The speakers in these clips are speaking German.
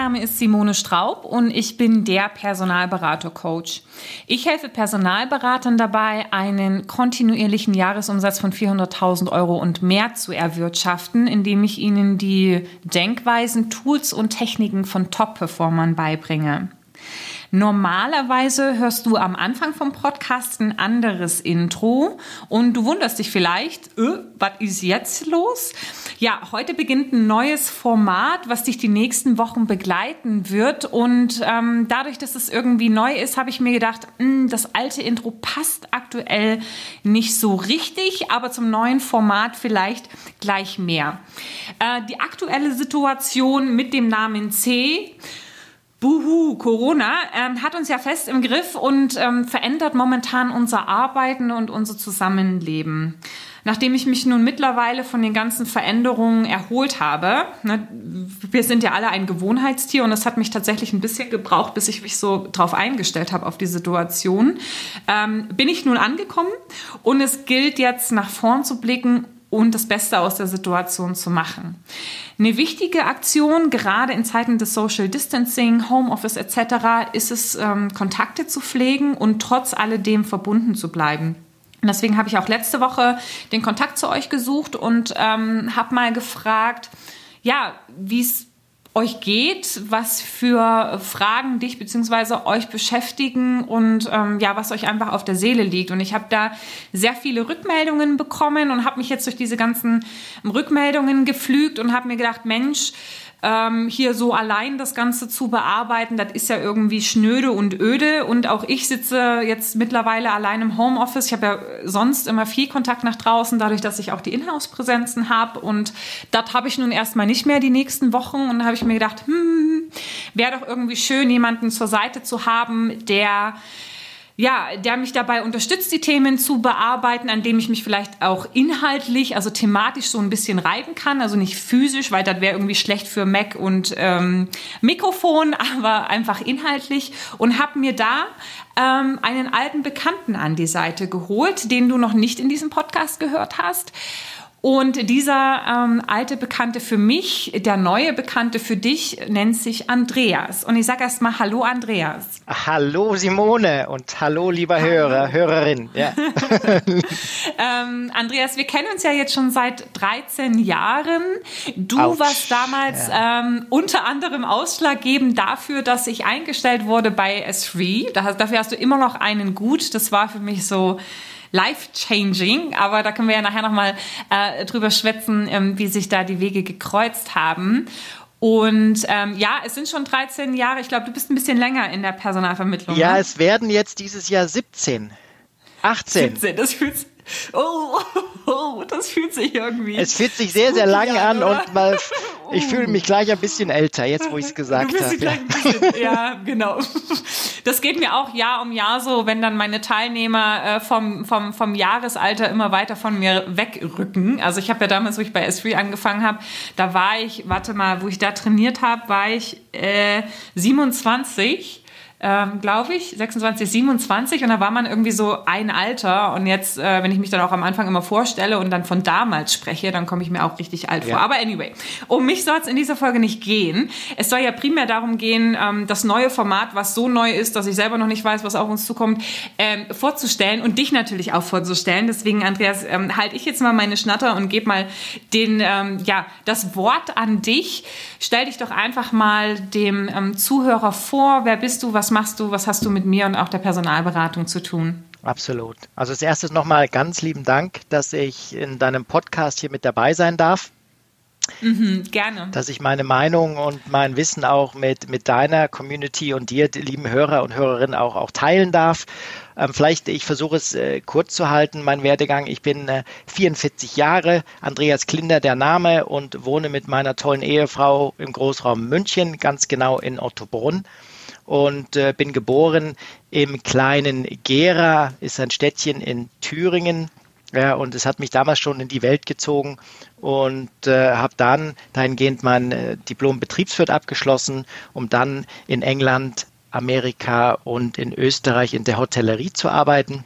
Name ist Simone Straub und ich bin der Personalberater-Coach. Ich helfe Personalberatern dabei, einen kontinuierlichen Jahresumsatz von 400.000 Euro und mehr zu erwirtschaften, indem ich ihnen die Denkweisen, Tools und Techniken von Top-Performern beibringe. Normalerweise hörst du am Anfang vom Podcast ein anderes Intro und du wunderst dich vielleicht, äh, was ist jetzt los? Ja, heute beginnt ein neues Format, was dich die nächsten Wochen begleiten wird und ähm, dadurch, dass es irgendwie neu ist, habe ich mir gedacht, mh, hm, das alte Intro passt aktuell nicht so richtig, aber zum neuen Format vielleicht gleich mehr. Äh, die aktuelle Situation mit dem Namen C Buhu, Corona ähm, hat uns ja fest im Griff und ähm, verändert momentan unser Arbeiten und unser Zusammenleben. Nachdem ich mich nun mittlerweile von den ganzen Veränderungen erholt habe, ne, wir sind ja alle ein Gewohnheitstier und es hat mich tatsächlich ein bisschen gebraucht, bis ich mich so drauf eingestellt habe auf die Situation, ähm, bin ich nun angekommen und es gilt jetzt nach vorn zu blicken und das Beste aus der Situation zu machen. Eine wichtige Aktion, gerade in Zeiten des Social Distancing, Homeoffice etc., ist es, ähm, Kontakte zu pflegen und trotz alledem verbunden zu bleiben. Deswegen habe ich auch letzte Woche den Kontakt zu euch gesucht und ähm, habe mal gefragt, ja, wie es euch geht, was für Fragen dich bzw. euch beschäftigen und ähm, ja, was euch einfach auf der Seele liegt. Und ich habe da sehr viele Rückmeldungen bekommen und habe mich jetzt durch diese ganzen Rückmeldungen geflügt und habe mir gedacht, Mensch, ähm, hier so allein das Ganze zu bearbeiten, das ist ja irgendwie schnöde und öde. Und auch ich sitze jetzt mittlerweile allein im Homeoffice. Ich habe ja sonst immer viel Kontakt nach draußen, dadurch, dass ich auch die Inhouse-Präsenzen habe. Und das habe ich nun erstmal nicht mehr die nächsten Wochen. Und da habe ich mir gedacht, hm, wäre doch irgendwie schön, jemanden zur Seite zu haben, der ja, der mich dabei unterstützt, die Themen zu bearbeiten, an dem ich mich vielleicht auch inhaltlich, also thematisch so ein bisschen reiben kann, also nicht physisch, weil das wäre irgendwie schlecht für Mac und ähm, Mikrofon, aber einfach inhaltlich und habe mir da ähm, einen alten Bekannten an die Seite geholt, den du noch nicht in diesem Podcast gehört hast. Und dieser ähm, alte Bekannte für mich, der neue Bekannte für dich, nennt sich Andreas. Und ich sage erstmal Hallo Andreas. Hallo Simone und hallo lieber Hörer, Hörerin. Ja. ähm, Andreas, wir kennen uns ja jetzt schon seit 13 Jahren. Du Ouch. warst damals ja. ähm, unter anderem ausschlaggebend dafür, dass ich eingestellt wurde bei S3. Dafür hast du immer noch einen Gut. Das war für mich so life-changing, aber da können wir ja nachher nochmal äh, drüber schwätzen, ähm, wie sich da die Wege gekreuzt haben. Und ähm, ja, es sind schon 13 Jahre. Ich glaube, du bist ein bisschen länger in der Personalvermittlung. Ja, ne? es werden jetzt dieses Jahr 17. 18. 17, das fühlt sich Oh, oh, das fühlt sich irgendwie. Es fühlt sich sehr, sehr lang an, an und mal, ich fühle mich gleich ein bisschen älter, jetzt wo ich es gesagt habe. Ja. ja, genau. Das geht mir auch Jahr um Jahr so, wenn dann meine Teilnehmer äh, vom, vom, vom Jahresalter immer weiter von mir wegrücken. Also ich habe ja damals, wo ich bei S3 angefangen habe, da war ich, warte mal, wo ich da trainiert habe, war ich äh, 27 ähm, glaube ich, 26, 27 und da war man irgendwie so ein Alter und jetzt, äh, wenn ich mich dann auch am Anfang immer vorstelle und dann von damals spreche, dann komme ich mir auch richtig alt ja. vor. Aber anyway, um mich soll es in dieser Folge nicht gehen. Es soll ja primär darum gehen, ähm, das neue Format, was so neu ist, dass ich selber noch nicht weiß, was auf uns zukommt, ähm, vorzustellen und dich natürlich auch vorzustellen. Deswegen, Andreas, ähm, halte ich jetzt mal meine Schnatter und gebe mal den, ähm, ja, das Wort an dich. Stell dich doch einfach mal dem ähm, Zuhörer vor. Wer bist du? Was was machst du, was hast du mit mir und auch der Personalberatung zu tun? Absolut. Also als erstes nochmal ganz lieben Dank, dass ich in deinem Podcast hier mit dabei sein darf. Mhm, gerne. Dass ich meine Meinung und mein Wissen auch mit, mit deiner Community und dir, lieben Hörer und Hörerinnen, auch, auch teilen darf. Ähm, vielleicht, ich versuche es äh, kurz zu halten, mein Werdegang. Ich bin äh, 44 Jahre, Andreas Klinder der Name und wohne mit meiner tollen Ehefrau im Großraum München, ganz genau in Ottobrunn und äh, bin geboren im kleinen Gera, ist ein Städtchen in Thüringen. Ja, und es hat mich damals schon in die Welt gezogen und äh, habe dann dahingehend mein äh, Diplom Betriebswirt abgeschlossen, um dann in England, Amerika und in Österreich in der Hotellerie zu arbeiten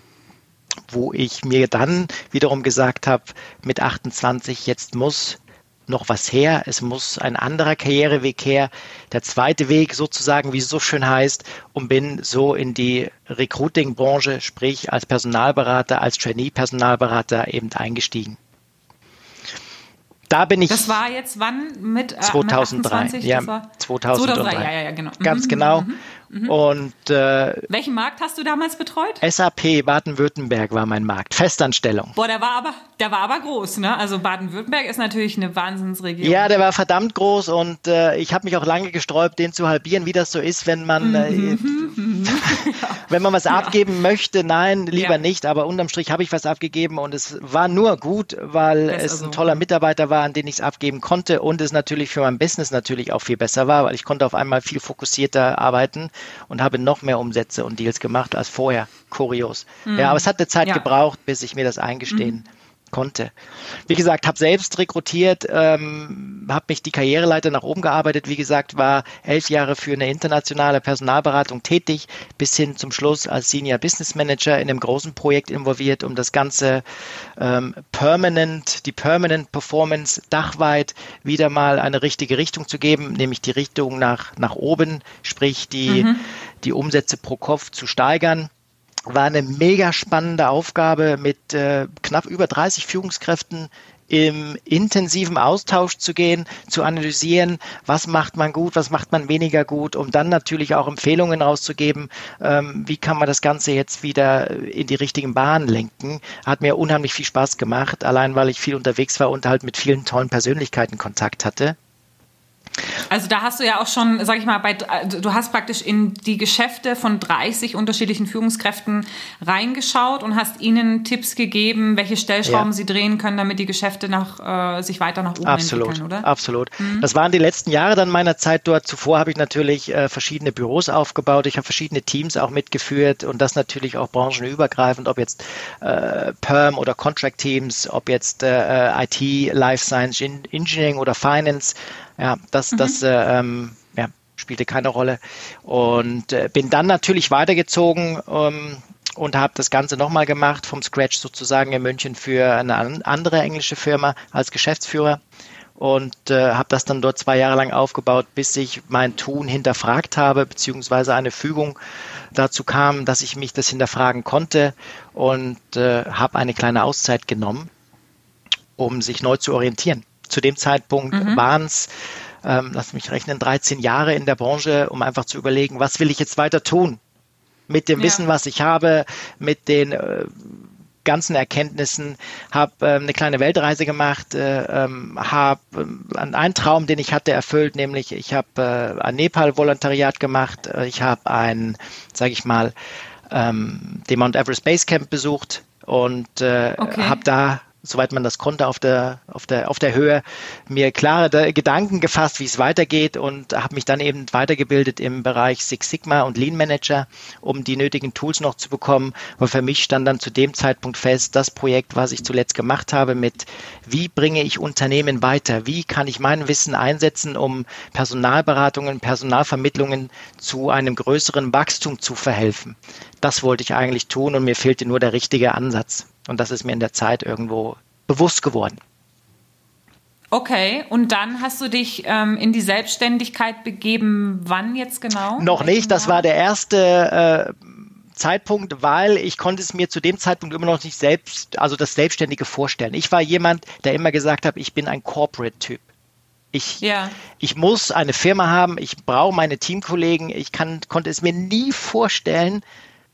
wo ich mir dann wiederum gesagt habe, mit 28, jetzt muss noch was her. Es muss ein anderer Karriereweg her. Der zweite Weg sozusagen, wie es so schön heißt, und bin so in die Recruiting-Branche, sprich als Personalberater, als Trainee-Personalberater eben eingestiegen. Da bin ich. Das war jetzt wann mit? Äh, 2003. Mit ja, 2003. 2003. Ja, ja, genau. Ganz mhm, genau. Mhm, mhm. Und äh, welchen Markt hast du damals betreut? SAP Baden-Württemberg war mein Markt, Festanstellung. Boah, der war aber, der war aber groß, ne? Also Baden-Württemberg ist natürlich eine Wahnsinnsregion. Ja, der war verdammt groß und äh, ich habe mich auch lange gesträubt, den zu halbieren, wie das so ist, wenn man äh, mhm. wenn man was ja. abgeben möchte. Nein, lieber ja. nicht. Aber unterm Strich habe ich was abgegeben und es war nur gut, weil das es also. ein toller Mitarbeiter war, an den ich es abgeben konnte und es natürlich für mein Business natürlich auch viel besser war, weil ich konnte auf einmal viel fokussierter arbeiten und habe noch mehr Umsätze und Deals gemacht als vorher. Kurios. Mhm. Ja, aber es hat eine Zeit ja. gebraucht, bis ich mir das eingestehen mhm konnte. Wie gesagt, habe selbst rekrutiert, ähm, habe mich die Karriereleiter nach oben gearbeitet. Wie gesagt, war elf Jahre für eine internationale Personalberatung tätig, bis hin zum Schluss als Senior Business Manager in einem großen Projekt involviert, um das Ganze ähm, permanent, die Permanent Performance dachweit wieder mal eine richtige Richtung zu geben, nämlich die Richtung nach, nach oben, sprich die, mhm. die Umsätze pro Kopf zu steigern war eine mega spannende Aufgabe mit äh, knapp über 30 Führungskräften im intensiven Austausch zu gehen, zu analysieren, was macht man gut, was macht man weniger gut, um dann natürlich auch Empfehlungen rauszugeben, ähm, wie kann man das Ganze jetzt wieder in die richtigen Bahnen lenken. Hat mir unheimlich viel Spaß gemacht, allein weil ich viel unterwegs war und halt mit vielen tollen Persönlichkeiten Kontakt hatte. Also da hast du ja auch schon, sag ich mal, bei, du hast praktisch in die Geschäfte von 30 unterschiedlichen Führungskräften reingeschaut und hast ihnen Tipps gegeben, welche Stellschrauben ja. sie drehen können, damit die Geschäfte nach, äh, sich weiter nach oben absolut, entwickeln, oder? Absolut. Mhm. Das waren die letzten Jahre dann meiner Zeit dort. Zuvor habe ich natürlich äh, verschiedene Büros aufgebaut. Ich habe verschiedene Teams auch mitgeführt und das natürlich auch branchenübergreifend, ob jetzt äh, Perm oder Contract Teams, ob jetzt äh, äh IT, Life Science, Engineering oder Finance. Ja, das, mhm. das äh, ähm, ja, spielte keine Rolle. Und äh, bin dann natürlich weitergezogen ähm, und habe das Ganze nochmal gemacht, vom Scratch sozusagen in München für eine andere englische Firma als Geschäftsführer und äh, habe das dann dort zwei Jahre lang aufgebaut, bis ich mein Tun hinterfragt habe, beziehungsweise eine Fügung dazu kam, dass ich mich das hinterfragen konnte und äh, habe eine kleine Auszeit genommen, um sich neu zu orientieren. Zu dem Zeitpunkt mhm. waren es, ähm, lass mich rechnen, 13 Jahre in der Branche, um einfach zu überlegen, was will ich jetzt weiter tun? Mit dem ja. Wissen, was ich habe, mit den äh, ganzen Erkenntnissen, habe äh, eine kleine Weltreise gemacht, äh, ähm, habe äh, einen Traum, den ich hatte, erfüllt, nämlich ich habe äh, ein Nepal-Volontariat gemacht, äh, ich habe ein, sage ich mal, ähm, den Mount Everest Base Camp besucht und äh, okay. habe da soweit man das konnte, auf der, auf der, auf der Höhe, mir klare Gedanken gefasst, wie es weitergeht und habe mich dann eben weitergebildet im Bereich Six Sigma und Lean Manager, um die nötigen Tools noch zu bekommen. Aber für mich stand dann zu dem Zeitpunkt fest, das Projekt, was ich zuletzt gemacht habe mit, wie bringe ich Unternehmen weiter? Wie kann ich mein Wissen einsetzen, um Personalberatungen, Personalvermittlungen zu einem größeren Wachstum zu verhelfen? Das wollte ich eigentlich tun und mir fehlte nur der richtige Ansatz. Und das ist mir in der Zeit irgendwo bewusst geworden. Okay, und dann hast du dich ähm, in die Selbstständigkeit begeben. Wann jetzt genau? Noch nicht. Das war der erste äh, Zeitpunkt, weil ich konnte es mir zu dem Zeitpunkt immer noch nicht selbst, also das Selbstständige vorstellen. Ich war jemand, der immer gesagt hat, ich bin ein Corporate-Typ. Ich, ja. ich muss eine Firma haben, ich brauche meine Teamkollegen. Ich kann, konnte es mir nie vorstellen,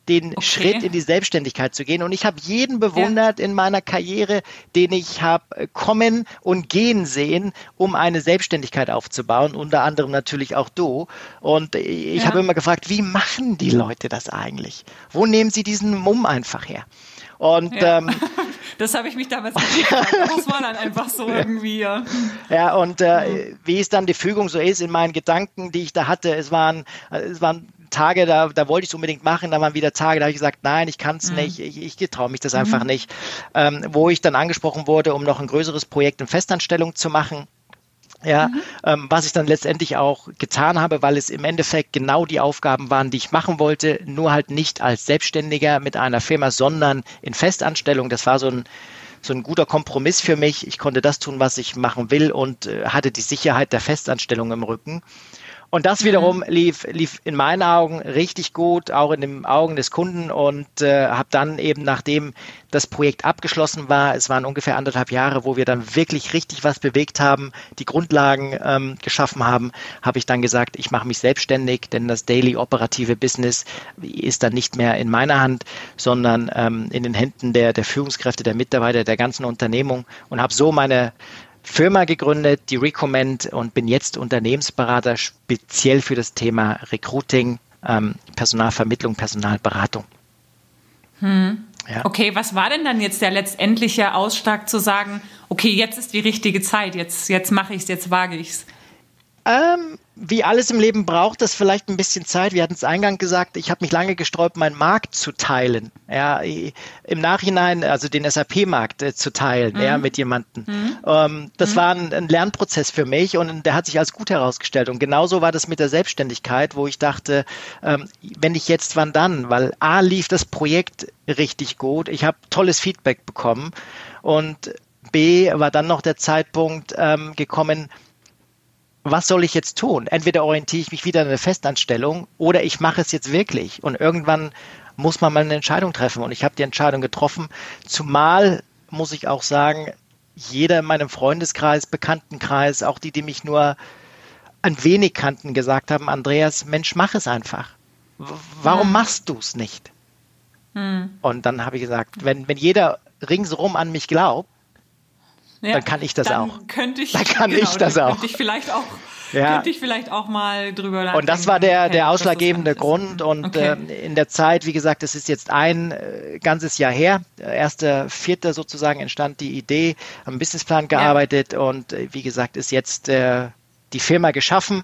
den okay. Schritt in die Selbstständigkeit zu gehen. Und ich habe jeden bewundert ja. in meiner Karriere, den ich habe äh, kommen und gehen sehen, um eine Selbstständigkeit aufzubauen. Unter anderem natürlich auch du. Und ich ja. habe immer gefragt, wie machen die Leute das eigentlich? Wo nehmen sie diesen Mumm einfach her? Und ja. ähm, das habe ich mich damals gefragt. Das war dann einfach so irgendwie. Ja, ja und äh, wie es dann die Fügung so ist in meinen Gedanken, die ich da hatte, es waren, äh, es waren Tage, da, da wollte ich es unbedingt machen, da waren wieder Tage, da habe ich gesagt, nein, ich kann es mhm. nicht, ich, ich traue mich das mhm. einfach nicht. Ähm, wo ich dann angesprochen wurde, um noch ein größeres Projekt in Festanstellung zu machen. Ja, mhm. ähm, was ich dann letztendlich auch getan habe, weil es im Endeffekt genau die Aufgaben waren, die ich machen wollte, nur halt nicht als Selbstständiger mit einer Firma, sondern in Festanstellung. Das war so ein so ein guter Kompromiss für mich. Ich konnte das tun, was ich machen will und äh, hatte die Sicherheit der Festanstellung im Rücken. Und das wiederum lief, lief in meinen Augen richtig gut, auch in den Augen des Kunden und äh, habe dann eben, nachdem das Projekt abgeschlossen war, es waren ungefähr anderthalb Jahre, wo wir dann wirklich richtig was bewegt haben, die Grundlagen ähm, geschaffen haben, habe ich dann gesagt, ich mache mich selbstständig, denn das daily operative Business ist dann nicht mehr in meiner Hand, sondern ähm, in den Händen der, der Führungskräfte, der Mitarbeiter, der ganzen Unternehmung und habe so meine Firma gegründet, die Recommend und bin jetzt Unternehmensberater speziell für das Thema Recruiting, ähm, Personalvermittlung, Personalberatung. Hm. Ja. Okay, was war denn dann jetzt der letztendliche Ausschlag zu sagen, okay, jetzt ist die richtige Zeit, jetzt, jetzt mache ich es, jetzt wage ich es? Ähm, wie alles im Leben braucht das vielleicht ein bisschen Zeit. Wir hatten es eingangs gesagt, ich habe mich lange gesträubt, meinen Markt zu teilen. Ja, im Nachhinein, also den SAP-Markt äh, zu teilen, mhm. ja, mit jemandem. Mhm. Ähm, das mhm. war ein, ein, Lernprozess für mich und der hat sich als gut herausgestellt. Und genauso war das mit der Selbstständigkeit, wo ich dachte, ähm, wenn ich jetzt, wann dann? Weil A lief das Projekt richtig gut, ich habe tolles Feedback bekommen und B war dann noch der Zeitpunkt ähm, gekommen, was soll ich jetzt tun? Entweder orientiere ich mich wieder an eine Festanstellung oder ich mache es jetzt wirklich. Und irgendwann muss man mal eine Entscheidung treffen. Und ich habe die Entscheidung getroffen. Zumal muss ich auch sagen, jeder in meinem Freundeskreis, Bekanntenkreis, auch die, die mich nur ein wenig kannten, gesagt haben, Andreas, Mensch, mach es einfach. Warum hm. machst du es nicht? Hm. Und dann habe ich gesagt, wenn, wenn jeder ringsherum an mich glaubt, ja, dann kann ich das dann auch. Könnte ich, dann kann genau, ich das auch. Könnte ich vielleicht auch ja. könnte ich vielleicht auch mal drüber nachdenken. Und das war der, okay, der ausschlaggebende Grund. Und okay. äh, in der Zeit, wie gesagt, das ist jetzt ein äh, ganzes Jahr her. Erster, vierter sozusagen entstand die Idee, am Businessplan gearbeitet ja. und äh, wie gesagt, ist jetzt äh, die Firma geschaffen.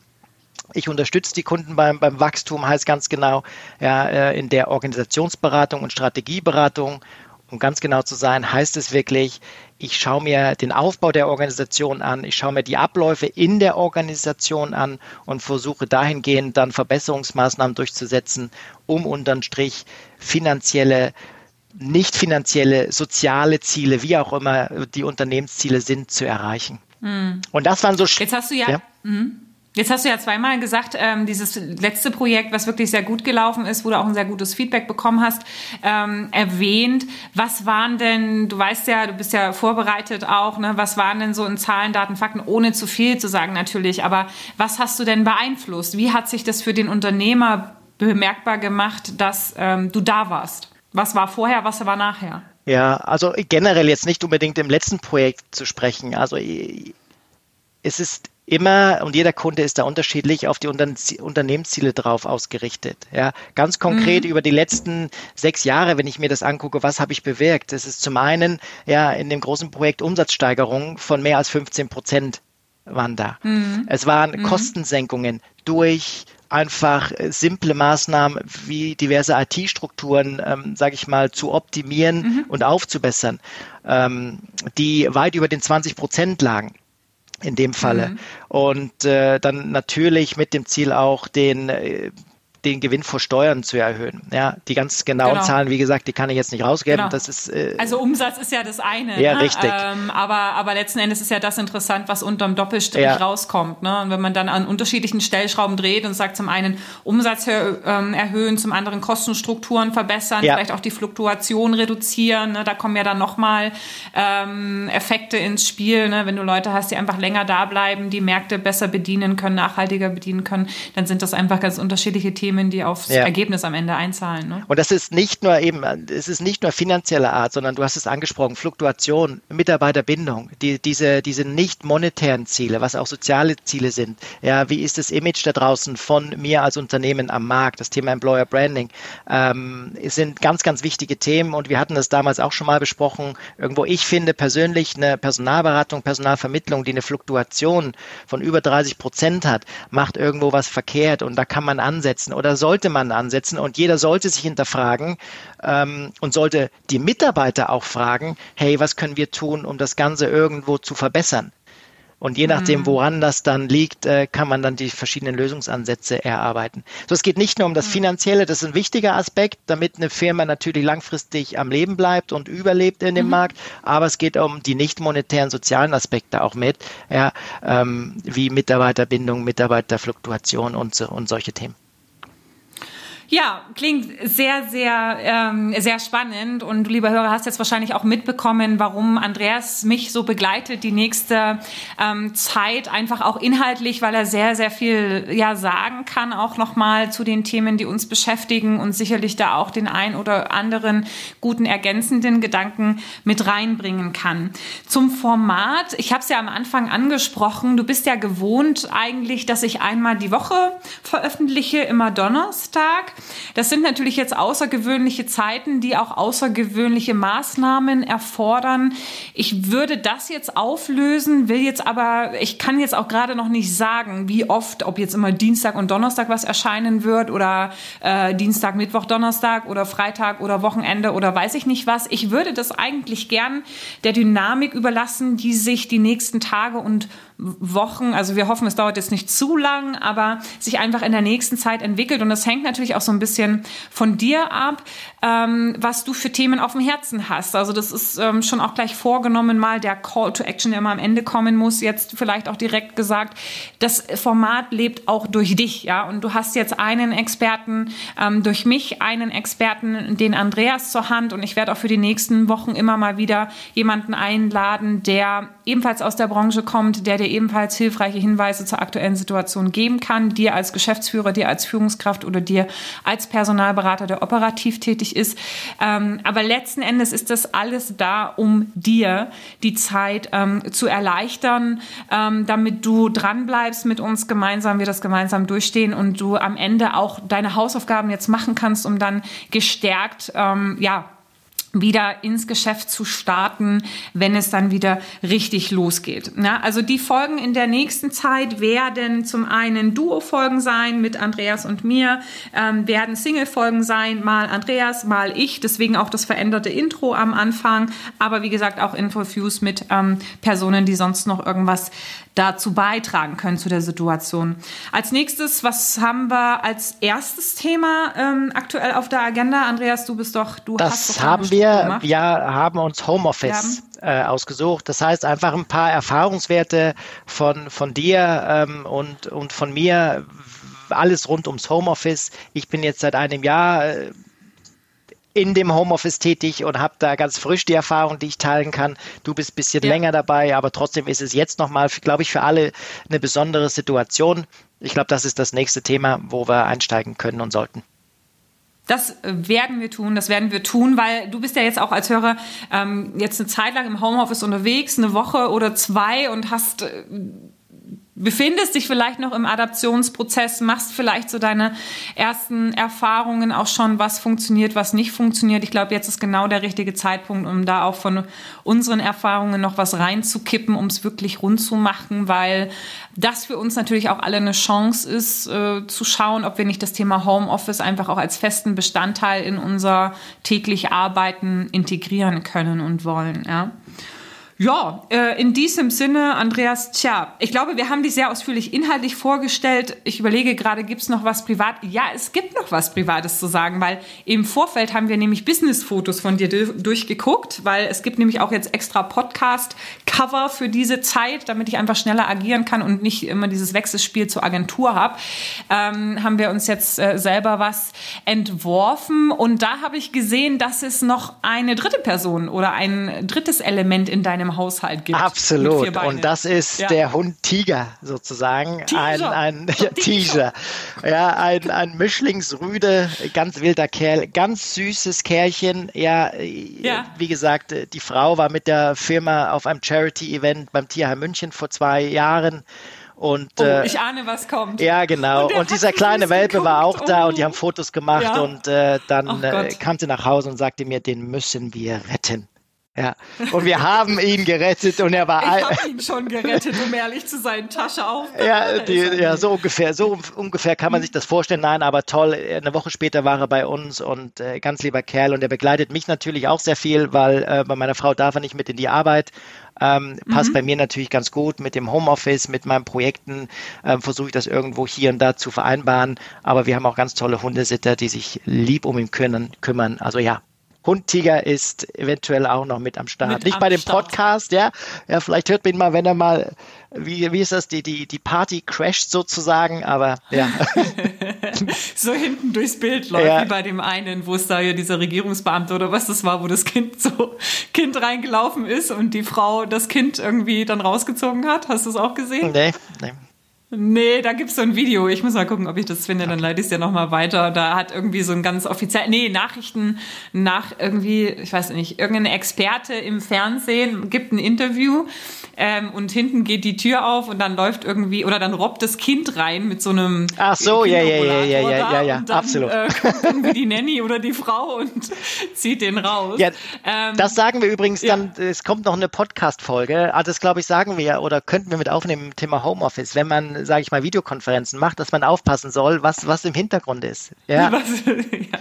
Ich unterstütze die Kunden beim, beim Wachstum, heißt ganz genau, ja, äh, in der Organisationsberatung und Strategieberatung um ganz genau zu sein, heißt es wirklich, ich schaue mir den Aufbau der Organisation an, ich schaue mir die Abläufe in der Organisation an und versuche dahingehend dann Verbesserungsmaßnahmen durchzusetzen, um unterm Strich finanzielle nicht finanzielle, soziale Ziele, wie auch immer die Unternehmensziele sind, zu erreichen. Mhm. Und das waren so. Jetzt hast du ja. ja? Mhm. Jetzt hast du ja zweimal gesagt, ähm, dieses letzte Projekt, was wirklich sehr gut gelaufen ist, wo du auch ein sehr gutes Feedback bekommen hast, ähm, erwähnt. Was waren denn, du weißt ja, du bist ja vorbereitet auch, ne, was waren denn so in Zahlen, Daten, Fakten, ohne zu viel zu sagen natürlich, aber was hast du denn beeinflusst? Wie hat sich das für den Unternehmer bemerkbar gemacht, dass ähm, du da warst? Was war vorher, was war nachher? Ja, also generell jetzt nicht unbedingt im letzten Projekt zu sprechen. Also es ist immer und jeder Kunde ist da unterschiedlich auf die Unternehmensziele drauf ausgerichtet. Ja, ganz konkret mhm. über die letzten sechs Jahre, wenn ich mir das angucke, was habe ich bewirkt? Das ist zum einen ja in dem großen Projekt Umsatzsteigerung von mehr als 15 Prozent waren da. Mhm. Es waren mhm. Kostensenkungen durch einfach simple Maßnahmen wie diverse IT-Strukturen, ähm, sage ich mal, zu optimieren mhm. und aufzubessern, ähm, die weit über den 20 Prozent lagen in dem Falle. Mhm. Und äh, dann natürlich mit dem Ziel auch den äh, den Gewinn vor Steuern zu erhöhen. Ja, die ganz genauen genau. Zahlen, wie gesagt, die kann ich jetzt nicht rausgeben. Genau. Das ist, äh, also Umsatz ist ja das eine. Ja, ne? richtig. Ähm, aber, aber letzten Endes ist ja das interessant, was unterm Doppelstrich ja. rauskommt. Ne? Und wenn man dann an unterschiedlichen Stellschrauben dreht und sagt zum einen Umsatz ähm, erhöhen, zum anderen Kostenstrukturen verbessern, ja. vielleicht auch die Fluktuation reduzieren. Ne? Da kommen ja dann nochmal ähm, Effekte ins Spiel. Ne? Wenn du Leute hast, die einfach länger da bleiben, die Märkte besser bedienen können, nachhaltiger bedienen können, dann sind das einfach ganz unterschiedliche Themen Themen, die aufs ja. Ergebnis am Ende einzahlen. Ne? Und das ist nicht nur eben, es ist nicht nur finanzieller Art, sondern du hast es angesprochen, Fluktuation, Mitarbeiterbindung, die, diese, diese nicht monetären Ziele, was auch soziale Ziele sind. Ja, wie ist das Image da draußen von mir als Unternehmen am Markt? Das Thema Employer Branding ähm, sind ganz, ganz wichtige Themen und wir hatten das damals auch schon mal besprochen. Irgendwo, ich finde persönlich eine Personalberatung, Personalvermittlung, die eine Fluktuation von über 30 Prozent hat, macht irgendwo was verkehrt und da kann man ansetzen oder sollte man ansetzen und jeder sollte sich hinterfragen ähm, und sollte die Mitarbeiter auch fragen, hey, was können wir tun, um das Ganze irgendwo zu verbessern? Und je nachdem, mhm. woran das dann liegt, äh, kann man dann die verschiedenen Lösungsansätze erarbeiten. So, es geht nicht nur um das mhm. Finanzielle, das ist ein wichtiger Aspekt, damit eine Firma natürlich langfristig am Leben bleibt und überlebt in dem mhm. Markt, aber es geht um die nicht monetären sozialen Aspekte auch mit, ja, ähm, wie Mitarbeiterbindung, Mitarbeiterfluktuation und, so, und solche Themen. Ja, klingt sehr, sehr, ähm, sehr spannend. Und du, lieber Hörer, hast jetzt wahrscheinlich auch mitbekommen, warum Andreas mich so begleitet die nächste ähm, Zeit, einfach auch inhaltlich, weil er sehr, sehr viel ja sagen kann, auch nochmal zu den Themen, die uns beschäftigen und sicherlich da auch den ein oder anderen guten ergänzenden Gedanken mit reinbringen kann. Zum Format, ich habe es ja am Anfang angesprochen, du bist ja gewohnt eigentlich, dass ich einmal die Woche veröffentliche, immer Donnerstag. Das sind natürlich jetzt außergewöhnliche Zeiten, die auch außergewöhnliche Maßnahmen erfordern. Ich würde das jetzt auflösen, will jetzt aber, ich kann jetzt auch gerade noch nicht sagen, wie oft, ob jetzt immer Dienstag und Donnerstag was erscheinen wird oder äh, Dienstag, Mittwoch, Donnerstag oder Freitag oder Wochenende oder weiß ich nicht was. Ich würde das eigentlich gern der Dynamik überlassen, die sich die nächsten Tage und Wochen, also wir hoffen, es dauert jetzt nicht zu lang, aber sich einfach in der nächsten Zeit entwickelt. Und das hängt natürlich auch so ein bisschen von dir ab, ähm, was du für Themen auf dem Herzen hast. Also das ist ähm, schon auch gleich vorgenommen, mal der Call to Action, der mal am Ende kommen muss, jetzt vielleicht auch direkt gesagt. Das Format lebt auch durch dich, ja. Und du hast jetzt einen Experten, ähm, durch mich einen Experten, den Andreas zur Hand. Und ich werde auch für die nächsten Wochen immer mal wieder jemanden einladen, der ebenfalls aus der Branche kommt, der dir ebenfalls hilfreiche Hinweise zur aktuellen Situation geben kann, dir als Geschäftsführer, dir als Führungskraft oder dir als Personalberater, der operativ tätig ist. Ähm, aber letzten Endes ist das alles da, um dir die Zeit ähm, zu erleichtern, ähm, damit du dranbleibst mit uns gemeinsam, wir das gemeinsam durchstehen und du am Ende auch deine Hausaufgaben jetzt machen kannst, um dann gestärkt, ähm, ja, wieder ins Geschäft zu starten, wenn es dann wieder richtig losgeht. Na, also die Folgen in der nächsten Zeit werden zum einen Duo-Folgen sein mit Andreas und mir, ähm, werden Single-Folgen sein, mal Andreas, mal ich, deswegen auch das veränderte Intro am Anfang, aber wie gesagt auch Infoviews mit ähm, Personen, die sonst noch irgendwas dazu beitragen können zu der Situation. Als nächstes, was haben wir als erstes Thema ähm, aktuell auf der Agenda? Andreas, du bist doch, du das hast doch haben wir, wir haben uns Homeoffice äh, ausgesucht. Das heißt einfach ein paar Erfahrungswerte von, von dir ähm, und, und von mir, alles rund ums Homeoffice. Ich bin jetzt seit einem Jahr äh, in dem Homeoffice tätig und habe da ganz frisch die Erfahrung, die ich teilen kann. Du bist ein bisschen ja. länger dabei, aber trotzdem ist es jetzt nochmal, glaube ich, für alle eine besondere Situation. Ich glaube, das ist das nächste Thema, wo wir einsteigen können und sollten. Das werden wir tun, das werden wir tun, weil du bist ja jetzt auch als Hörer ähm, jetzt eine Zeit lang im Homeoffice unterwegs, eine Woche oder zwei und hast äh, befindest dich vielleicht noch im Adaptionsprozess, machst vielleicht so deine ersten Erfahrungen auch schon, was funktioniert, was nicht funktioniert. Ich glaube, jetzt ist genau der richtige Zeitpunkt, um da auch von unseren Erfahrungen noch was reinzukippen, um es wirklich rund zu machen, weil das für uns natürlich auch alle eine Chance ist, äh, zu schauen, ob wir nicht das Thema Homeoffice einfach auch als festen Bestandteil in unser täglich Arbeiten integrieren können und wollen. Ja. Ja, äh, in diesem Sinne, Andreas, tja, ich glaube, wir haben dich sehr ausführlich inhaltlich vorgestellt. Ich überlege gerade, gibt es noch was privat? Ja, es gibt noch was Privates zu sagen, weil im Vorfeld haben wir nämlich Business-Fotos von dir durchgeguckt, weil es gibt nämlich auch jetzt extra Podcast-Cover für diese Zeit, damit ich einfach schneller agieren kann und nicht immer dieses Wechselspiel zur Agentur habe. Ähm, haben wir uns jetzt äh, selber was entworfen und da habe ich gesehen, dass es noch eine dritte Person oder ein drittes Element in deinem einem Haushalt gibt. Absolut. Und das ist ja. der Hund Tiger sozusagen. Tiger. Ein, ein ja, Tiger. Ja, ein, ein Mischlingsrüde, ganz wilder Kerl, ganz süßes Kerlchen. Ja, ja, wie gesagt, die Frau war mit der Firma auf einem Charity-Event beim Tierheim München vor zwei Jahren. Und, oh, äh, ich ahne, was kommt. Ja, genau. Und, und dieser kleine Welpe geguckt. war auch da oh. und die haben Fotos gemacht ja. und äh, dann äh, kam sie nach Hause und sagte mir, den müssen wir retten. Ja, und wir haben ihn gerettet und er war. Ich habe ihn schon gerettet, um ehrlich zu sein. Tasche auf. Ja, die, ja, so ungefähr, so ungefähr kann man sich das vorstellen. Nein, aber toll. Eine Woche später war er bei uns und äh, ganz lieber Kerl und er begleitet mich natürlich auch sehr viel, weil äh, bei meiner Frau darf er nicht mit in die Arbeit. Ähm, passt mhm. bei mir natürlich ganz gut mit dem Homeoffice, mit meinen Projekten. Ähm, Versuche ich das irgendwo hier und da zu vereinbaren. Aber wir haben auch ganz tolle Hundesitter, die sich lieb um ihn kümmern. kümmern. Also ja, Hundtiger ist eventuell auch noch mit am Start. Mit Nicht am bei dem Start. Podcast, ja. Ja, vielleicht hört man ihn mal, wenn er mal, wie, wie ist das, die, die, die Party crasht sozusagen, aber ja. so hinten durchs Bild läuft, ja. wie bei dem einen, wo es da ja dieser Regierungsbeamte oder was das war, wo das Kind so, Kind reingelaufen ist und die Frau das Kind irgendwie dann rausgezogen hat. Hast du es auch gesehen? Nee, nee. Nee, da gibt's so ein Video. Ich muss mal gucken, ob ich das finde, dann leite ich es dir nochmal weiter. Da hat irgendwie so ein ganz offiziell, nee, Nachrichten nach irgendwie, ich weiß nicht, irgendein Experte im Fernsehen gibt ein Interview ähm, und hinten geht die Tür auf und dann läuft irgendwie, oder dann robbt das Kind rein mit so einem. Ach so, ja, ja, ja, ja, ja, ja, ja, dann, absolut. Äh, kommt irgendwie die Nanny oder die Frau und zieht den raus. Ja, ähm, das sagen wir übrigens ja. dann, es kommt noch eine Podcast-Folge. Also das glaube ich, sagen wir oder könnten wir mit aufnehmen im Thema Homeoffice. Wenn man sage ich mal, Videokonferenzen macht, dass man aufpassen soll, was, was im Hintergrund ist. Ja. Was, ja.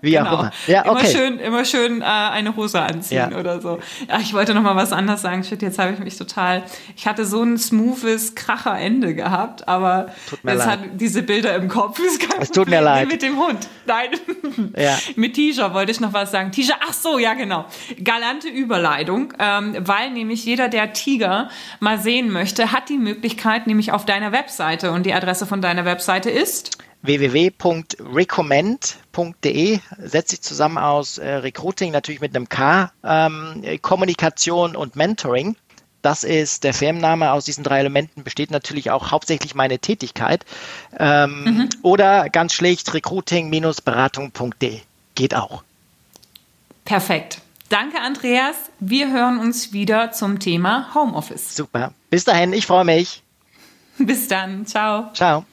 Wie genau. auch immer. Ja, okay. Immer schön, immer schön äh, eine Hose anziehen ja. oder so. Ja, ich wollte noch mal was anderes sagen. Shit, jetzt habe ich mich total. Ich hatte so ein smoothes Kracherende gehabt, aber leid. hat diese Bilder im Kopf. Es tut mir leid. Mit dem Hund. Nein. Ja. Mit Tisha wollte ich noch was sagen. Tisha, ach so, ja genau. Galante Überleitung, ähm, weil nämlich jeder, der Tiger mal sehen möchte, hat die Möglichkeit, nämlich auf deiner Webseite und die Adresse von deiner Webseite ist www.recommend.de setzt sich zusammen aus äh, Recruiting, natürlich mit einem K, ähm, Kommunikation und Mentoring. Das ist der Firmenname. Aus diesen drei Elementen besteht natürlich auch hauptsächlich meine Tätigkeit. Ähm, mhm. Oder ganz schlicht recruiting-beratung.de. Geht auch. Perfekt. Danke, Andreas. Wir hören uns wieder zum Thema Homeoffice. Super. Bis dahin, ich freue mich. Bis dann. Ciao. Ciao.